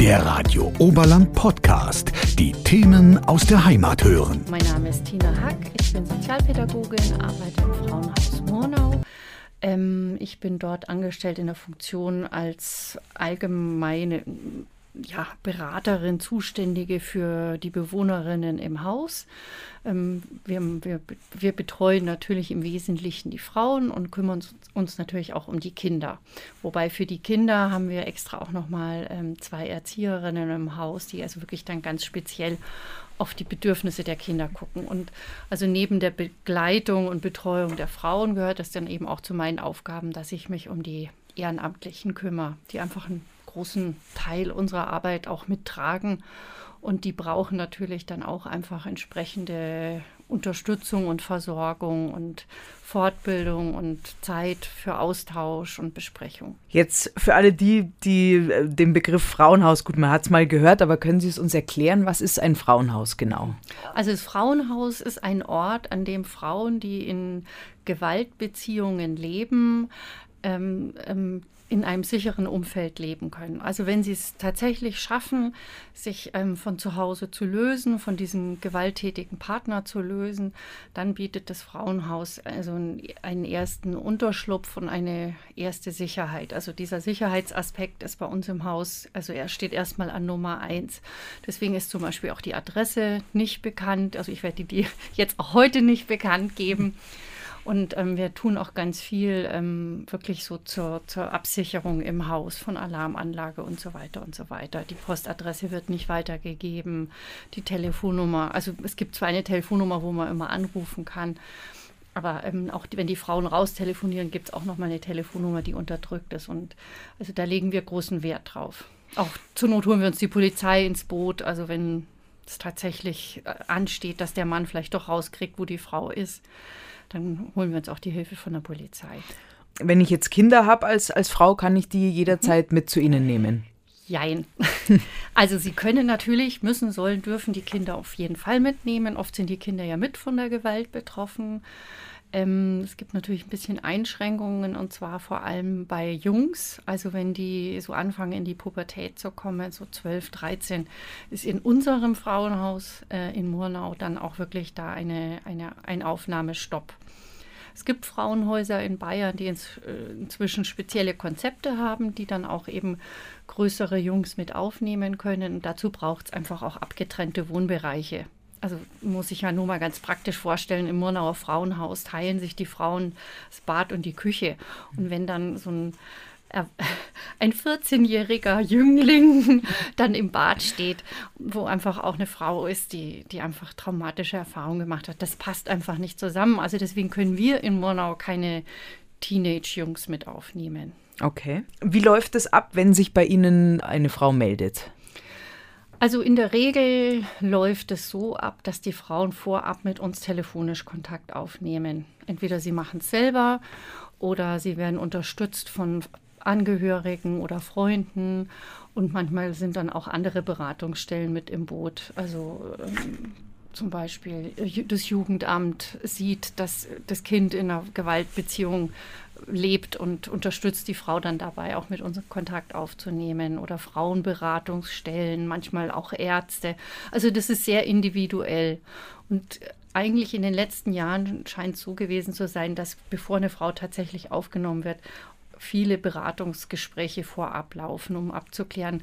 Der Radio Oberland Podcast. Die Themen aus der Heimat hören. Mein Name ist Tina Hack. Ich bin Sozialpädagogin, arbeite im Frauenhaus Murnau. Ähm, ich bin dort angestellt in der Funktion als allgemeine ja, Beraterin, Zuständige für die Bewohnerinnen im Haus. Ähm, wir, wir, wir betreuen natürlich im Wesentlichen die Frauen und kümmern uns, uns natürlich auch um die Kinder. Wobei für die Kinder haben wir extra auch nochmal ähm, zwei Erzieherinnen im Haus, die also wirklich dann ganz speziell auf die Bedürfnisse der Kinder gucken. Und also neben der Begleitung und Betreuung der Frauen gehört das dann eben auch zu meinen Aufgaben, dass ich mich um die Ehrenamtlichen kümmere, die einfach einen großen Teil unserer Arbeit auch mittragen. Und die brauchen natürlich dann auch einfach entsprechende Unterstützung und Versorgung und Fortbildung und Zeit für Austausch und Besprechung. Jetzt für alle die, die äh, den Begriff Frauenhaus, gut, man hat es mal gehört, aber können Sie es uns erklären, was ist ein Frauenhaus genau? Also das Frauenhaus ist ein Ort, an dem Frauen, die in Gewaltbeziehungen leben, ähm, ähm, in einem sicheren Umfeld leben können. Also wenn sie es tatsächlich schaffen, sich ähm, von zu Hause zu lösen, von diesem gewalttätigen Partner zu lösen, dann bietet das Frauenhaus also einen ersten Unterschlupf und eine erste Sicherheit. Also dieser Sicherheitsaspekt ist bei uns im Haus, also er steht erstmal an Nummer eins. Deswegen ist zum Beispiel auch die Adresse nicht bekannt. Also ich werde die jetzt auch heute nicht bekannt geben. Und ähm, wir tun auch ganz viel ähm, wirklich so zur, zur Absicherung im Haus von Alarmanlage und so weiter und so weiter. Die Postadresse wird nicht weitergegeben, die Telefonnummer, also es gibt zwar eine Telefonnummer, wo man immer anrufen kann, aber ähm, auch die, wenn die Frauen raustelefonieren, gibt es auch nochmal eine Telefonnummer, die unterdrückt ist. Und also da legen wir großen Wert drauf. Auch zur Not holen wir uns die Polizei ins Boot. Also wenn es tatsächlich äh, ansteht, dass der Mann vielleicht doch rauskriegt, wo die Frau ist dann holen wir uns auch die Hilfe von der Polizei. Wenn ich jetzt Kinder habe als, als Frau, kann ich die jederzeit mhm. mit zu Ihnen nehmen? Jein. Also Sie können natürlich, müssen, sollen, dürfen die Kinder auf jeden Fall mitnehmen. Oft sind die Kinder ja mit von der Gewalt betroffen. Ähm, es gibt natürlich ein bisschen Einschränkungen und zwar vor allem bei Jungs. Also wenn die so anfangen in die Pubertät zu kommen, so 12, 13, ist in unserem Frauenhaus äh, in Murnau dann auch wirklich da eine, eine, ein Aufnahmestopp. Es gibt Frauenhäuser in Bayern, die ins, äh, inzwischen spezielle Konzepte haben, die dann auch eben größere Jungs mit aufnehmen können. Und dazu braucht es einfach auch abgetrennte Wohnbereiche also muss ich ja nur mal ganz praktisch vorstellen, im Murnauer Frauenhaus teilen sich die Frauen das Bad und die Küche. Und wenn dann so ein ein 14-jähriger Jüngling dann im Bad steht, wo einfach auch eine Frau ist, die, die einfach traumatische Erfahrungen gemacht hat. Das passt einfach nicht zusammen. Also deswegen können wir in Murnau keine Teenage-Jungs mit aufnehmen. Okay. Wie läuft es ab, wenn sich bei Ihnen eine Frau meldet? Also in der Regel läuft es so ab, dass die Frauen vorab mit uns telefonisch Kontakt aufnehmen. Entweder sie machen es selber oder sie werden unterstützt von Angehörigen oder Freunden und manchmal sind dann auch andere Beratungsstellen mit im Boot. Also ähm, zum Beispiel äh, das Jugendamt sieht, dass das Kind in einer Gewaltbeziehung lebt und unterstützt die Frau dann dabei, auch mit uns Kontakt aufzunehmen oder Frauenberatungsstellen, manchmal auch Ärzte. Also das ist sehr individuell. Und eigentlich in den letzten Jahren scheint es so gewesen zu sein, dass bevor eine Frau tatsächlich aufgenommen wird, viele Beratungsgespräche vorab laufen, um abzuklären,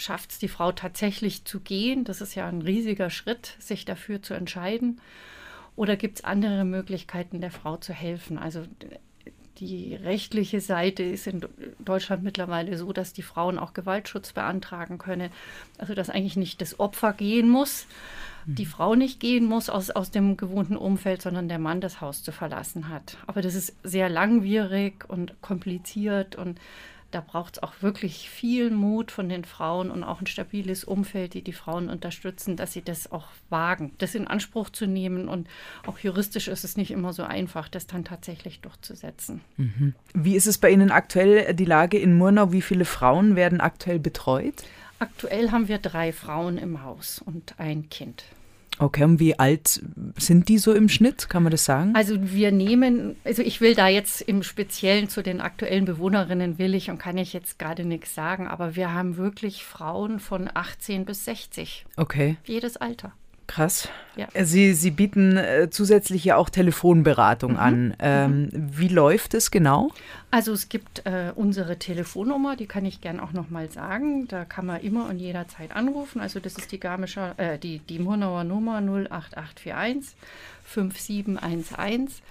schafft es die Frau tatsächlich zu gehen. Das ist ja ein riesiger Schritt, sich dafür zu entscheiden. Oder gibt es andere Möglichkeiten, der Frau zu helfen? Also die rechtliche Seite ist in Deutschland mittlerweile so, dass die Frauen auch Gewaltschutz beantragen können. Also dass eigentlich nicht das Opfer gehen muss, die mhm. Frau nicht gehen muss aus, aus dem gewohnten Umfeld, sondern der Mann das Haus zu verlassen hat. Aber das ist sehr langwierig und kompliziert und da braucht es auch wirklich viel Mut von den Frauen und auch ein stabiles Umfeld, die die Frauen unterstützen, dass sie das auch wagen, das in Anspruch zu nehmen. Und auch juristisch ist es nicht immer so einfach, das dann tatsächlich durchzusetzen. Mhm. Wie ist es bei Ihnen aktuell die Lage in Murnau? Wie viele Frauen werden aktuell betreut? Aktuell haben wir drei Frauen im Haus und ein Kind. Okay, und wie alt sind die so im Schnitt? Kann man das sagen? Also wir nehmen, also ich will da jetzt im Speziellen zu den aktuellen Bewohnerinnen will ich und kann ich jetzt gerade nichts sagen, aber wir haben wirklich Frauen von 18 bis 60. Okay. Jedes Alter. Krass. Ja. Sie, Sie bieten äh, zusätzlich ja auch Telefonberatung Mhm. an. Ähm, Wie läuft es genau? Also es gibt äh, unsere Telefonnummer, die kann ich gern auch nochmal sagen. Da kann man immer und jederzeit anrufen. Also das ist die Garmischer, äh, die, die Murnauer Nummer 08841 5711.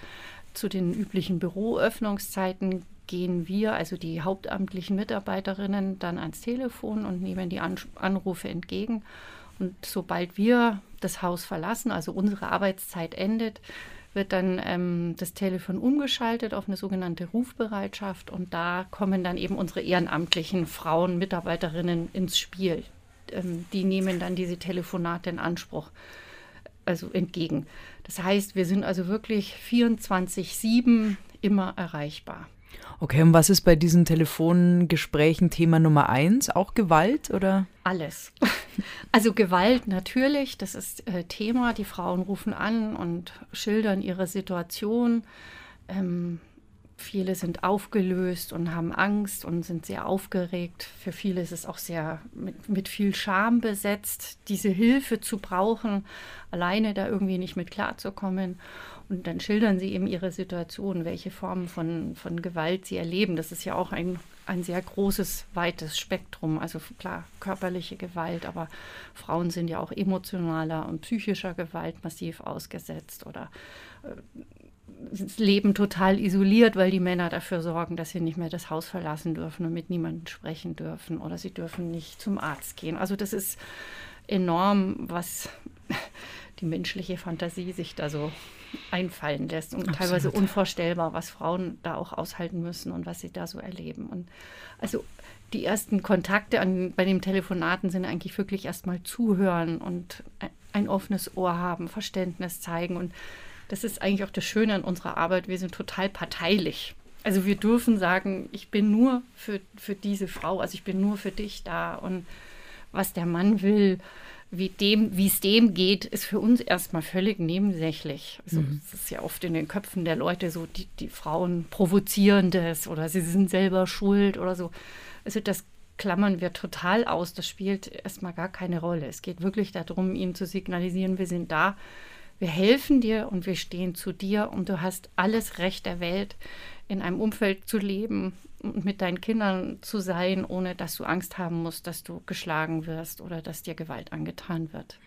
Zu den üblichen Büroöffnungszeiten gehen wir, also die hauptamtlichen Mitarbeiterinnen, dann ans Telefon und nehmen die An Anrufe entgegen. Und sobald wir das Haus verlassen, also unsere Arbeitszeit endet, wird dann ähm, das Telefon umgeschaltet auf eine sogenannte Rufbereitschaft und da kommen dann eben unsere ehrenamtlichen Frauen, Mitarbeiterinnen ins Spiel. Ähm, die nehmen dann diese Telefonate in Anspruch, also entgegen. Das heißt, wir sind also wirklich 24-7 immer erreichbar. Okay, und was ist bei diesen Telefongesprächen Thema Nummer eins? Auch Gewalt oder? Alles. Also Gewalt natürlich, das ist äh, Thema. Die Frauen rufen an und schildern ihre Situation. Ähm, viele sind aufgelöst und haben Angst und sind sehr aufgeregt. Für viele ist es auch sehr mit, mit viel Scham besetzt, diese Hilfe zu brauchen, alleine da irgendwie nicht mit klarzukommen. Und dann schildern sie eben ihre Situation, welche Formen von, von Gewalt sie erleben. Das ist ja auch ein, ein sehr großes, weites Spektrum. Also klar, körperliche Gewalt, aber Frauen sind ja auch emotionaler und psychischer Gewalt massiv ausgesetzt oder äh, leben total isoliert, weil die Männer dafür sorgen, dass sie nicht mehr das Haus verlassen dürfen und mit niemandem sprechen dürfen oder sie dürfen nicht zum Arzt gehen. Also das ist enorm, was die menschliche Fantasie sich da so einfallen lässt und Absolut. teilweise unvorstellbar, was Frauen da auch aushalten müssen und was sie da so erleben. Und also die ersten Kontakte an, bei den Telefonaten sind eigentlich wirklich erstmal zuhören und ein, offenes Ohr haben, Verständnis zeigen. Und das ist eigentlich auch das Schöne an unserer Arbeit. Wir sind total parteilich. Also wir dürfen sagen, ich bin nur für, für diese Frau, also ich bin nur für dich da. Und was der Mann will, wie dem, wie es dem geht, ist für uns erstmal völlig nebensächlich. Also Mhm. es ist ja oft in den Köpfen der Leute so, die, die Frauen provozieren das oder sie sind selber schuld oder so. Also das klammern wir total aus. Das spielt erstmal gar keine Rolle. Es geht wirklich darum, ihnen zu signalisieren, wir sind da, wir helfen dir und wir stehen zu dir und du hast alles Recht der Welt, in einem Umfeld zu leben und mit deinen Kindern zu sein, ohne dass du Angst haben musst, dass du geschlagen wirst oder dass dir Gewalt angetan wird.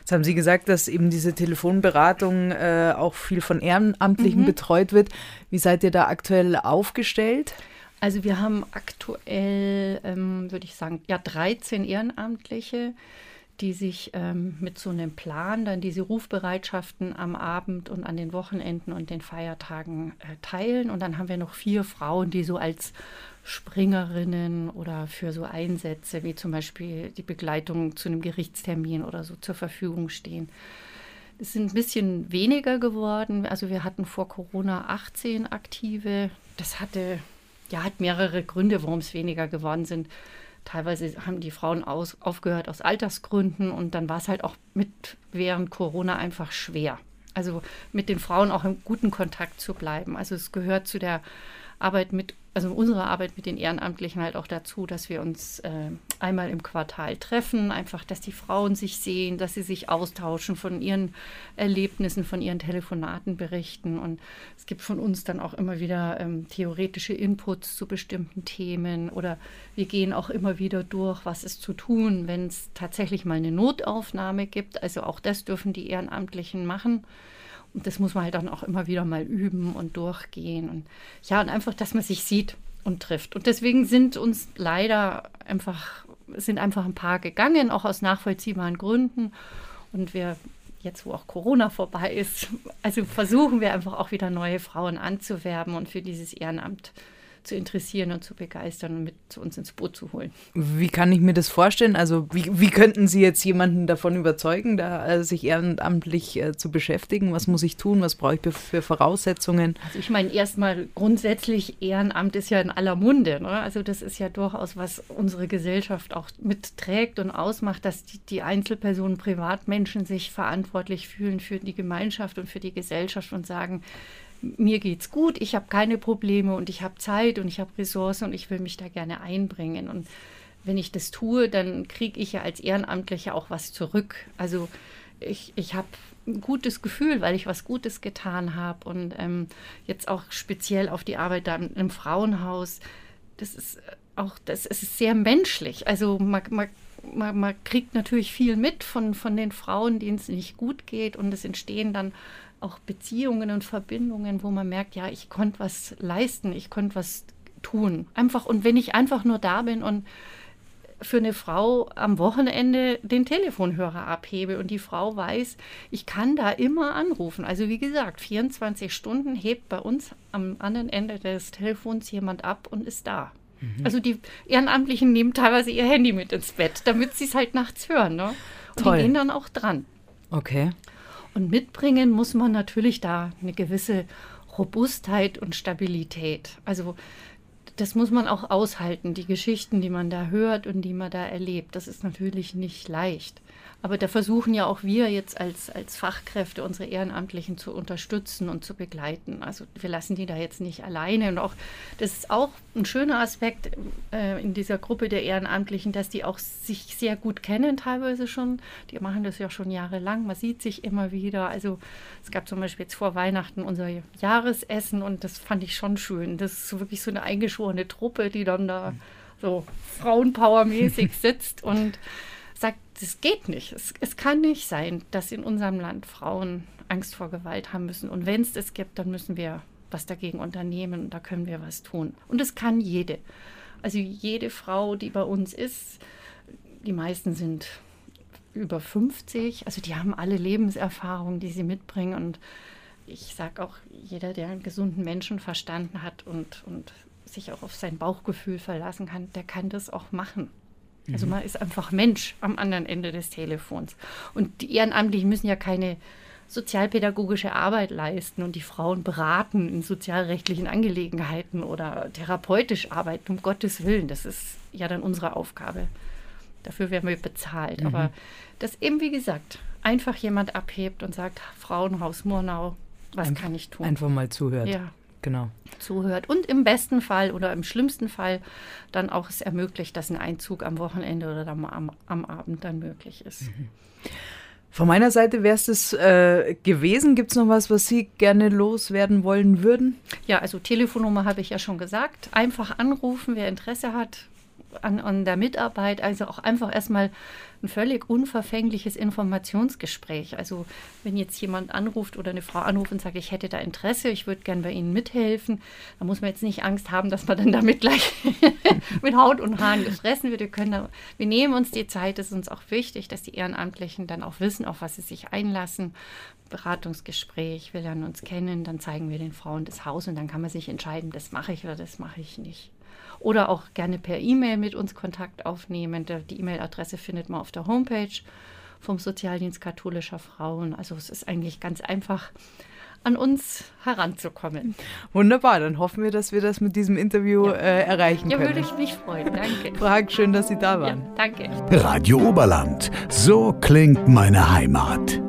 Jetzt haben Sie gesagt, dass eben diese Telefonberatung äh, auch viel von Ehrenamtlichen Mhm. betreut wird. Wie seid ihr da aktuell aufgestellt? Also wir haben aktuell, ähm, würde ich sagen, ja 13 Ehrenamtliche, die sich ähm, mit so einem Plan dann diese Rufbereitschaften am Abend und an den Wochenenden und den Feiertagen äh, teilen. Und dann haben wir noch vier Frauen, die so als Springerinnen oder für so Einsätze wie zum Beispiel die Begleitung zu einem Gerichtstermin oder so zur Verfügung stehen. Es sind ein bisschen weniger geworden. Also wir hatten vor Corona 18 aktive. Das hatte, ja, hat mehrere Gründe, warum es weniger geworden sind. Teilweise haben die Frauen aus, aufgehört aus Altersgründen und dann war es halt auch mit während Corona einfach schwer. Also mit den Frauen auch im guten Kontakt zu bleiben. Also es gehört zu der Arbeit mit, also unserer Arbeit mit den Ehrenamtlichen halt auch dazu, dass wir uns äh, einmal im Quartal treffen, einfach, dass die Frauen sich sehen, dass sie sich austauschen, von ihren Erlebnissen, von ihren Telefonaten berichten. Und es gibt von uns dann auch immer wieder ähm, theoretische Inputs zu bestimmten Themen oder wir gehen auch immer wieder durch, was ist zu tun, wenn es tatsächlich mal eine Notaufnahme gibt. Also auch das dürfen die Ehrenamtlichen machen. Und das muss man halt dann auch immer wieder mal üben und durchgehen. Und ja, und einfach, dass man sich sieht und trifft. Und deswegen sind uns leider einfach, sind einfach ein paar gegangen, auch aus nachvollziehbaren Gründen. Und wir, jetzt wo auch Corona vorbei ist, also versuchen wir einfach auch wieder neue Frauen anzuwerben und für dieses Ehrenamt zu interessieren und zu begeistern und mit zu uns ins Boot zu holen. Wie kann ich mir das vorstellen? Also wie, wie könnten Sie jetzt jemanden davon überzeugen, da äh, sich ehrenamtlich äh, zu beschäftigen? Was muss ich tun? Was brauche ich für Voraussetzungen? Also ich meine erstmal grundsätzlich Ehrenamt ist ja in aller Munde. Ne? Also das ist ja durchaus was unsere Gesellschaft auch mitträgt und ausmacht, dass die, die Einzelpersonen, Privatmenschen sich verantwortlich fühlen für die Gemeinschaft und für die Gesellschaft und sagen, mir geht's gut, ich habe keine Probleme und ich habe Zeit und ich habe Ressourcen und ich will mich da gerne einbringen. Und wenn ich das tue, dann kriege ich ja als Ehrenamtlicher auch was zurück. Also ich, ich habe ein gutes Gefühl, weil ich was Gutes getan habe. Und ähm, jetzt auch speziell auf die Arbeit da im, Frauenhaus, das ist auch, das ist sehr menschlich. Also man, man, man, man kriegt natürlich viel mit von, von den Frauen, denen es nicht gut geht. Und es entstehen dann auch Beziehungen und Verbindungen, wo man merkt, ja, ich konnte was leisten, ich konnte was tun. Einfach, und wenn ich einfach nur da bin und für eine Frau am Wochenende den Telefonhörer abhebe und die Frau weiß, ich kann da immer anrufen. Also wie gesagt, 24 Stunden hebt bei uns am anderen Ende des Telefons jemand ab und ist da. Mhm. Also die Ehrenamtlichen nehmen teilweise ihr Handy mit ins Bett, damit sie es halt nachts hören. Ne? Und Toll. die gehen dann auch dran. Okay. Und mitbringen muss man natürlich da eine gewisse Robustheit und Stabilität. Also das muss man auch aushalten, die Geschichten, die man da hört und die man da erlebt. Das ist natürlich nicht leicht. Aber da versuchen ja auch wir jetzt als, als Fachkräfte unsere Ehrenamtlichen zu unterstützen und zu begleiten. Also wir lassen die da jetzt nicht alleine. Und auch das ist auch ein schöner Aspekt äh, in dieser Gruppe der Ehrenamtlichen, dass die auch sich sehr gut kennen teilweise schon. Die machen das ja schon jahrelang. Man sieht sich immer wieder. Also es gab zum Beispiel jetzt vor Weihnachten unser Jahresessen und das fand ich schon schön. Das ist wirklich so eine eingeschworene Truppe, die dann da so Frauenpower-mäßig sitzt und es geht nicht. Es, es kann nicht sein, dass in unserem Land Frauen Angst vor Gewalt haben müssen. Und wenn es das gibt, dann müssen wir was dagegen unternehmen da können wir was tun. Und es kann jede. Also jede Frau, die bei uns ist, die meisten sind über 50, also die haben alle Lebenserfahrungen, die sie mitbringen. Und ich sage auch, jeder, der einen gesunden Menschen verstanden hat und, und sich auch auf sein Bauchgefühl verlassen kann, der kann das auch machen. Also man ist einfach Mensch am anderen Ende des Telefons. Und die Ehrenamtlichen müssen ja keine sozialpädagogische Arbeit leisten und die Frauen beraten in sozialrechtlichen Angelegenheiten oder therapeutisch arbeiten, um Gottes Willen. Das ist ja dann unsere Aufgabe. Dafür werden wir bezahlt. Mhm. Aber dass eben, wie gesagt, einfach jemand abhebt und sagt, Frauenhaus Murnau, was Einf kann ich tun? Einfach mal zuhört. Ja, genau. zuhört und im besten Fall oder im schlimmsten Fall dann auch es ermöglicht, dass ein Einzug am Wochenende oder am, am, am Abend dann möglich ist. Mhm. Von meiner Seite wäre es das äh, gewesen. Gibt es noch was, was Sie gerne loswerden wollen würden? Ja, also Telefonnummer habe ich ja schon gesagt. Einfach anrufen, wer Interesse hat an, an der Mitarbeit. Also auch einfach erstmal ein völlig unverfängliches Informationsgespräch. Also wenn jetzt jemand anruft oder eine Frau anruft und sagt, ich hätte da Interesse, ich würde gern bei Ihnen mithelfen, dann muss man jetzt nicht Angst haben, dass man dann damit gleich mit Haut und Haaren gefressen wird. Wir, können da, wir nehmen uns die Zeit, es ist uns auch wichtig, dass die Ehrenamtlichen dann auch wissen, auf was sie sich einlassen. Beratungsgespräch, wir lernen uns kennen, dann zeigen wir den Frauen das Haus und dann kann man sich entscheiden, das mache ich oder das mache ich nicht oder auch gerne per E-Mail mit uns Kontakt aufnehmen. Die E-Mail-Adresse findet man auf der Homepage vom Sozialdienst katholischer Frauen. Also es ist eigentlich ganz einfach an uns heranzukommen. Wunderbar, dann hoffen wir, dass wir das mit diesem Interview ja. äh, erreichen ja, können. Ja, würde ich mich freuen. Danke. Frag, schön, dass Sie da waren. Ja, danke. Radio Oberland. So klingt meine Heimat.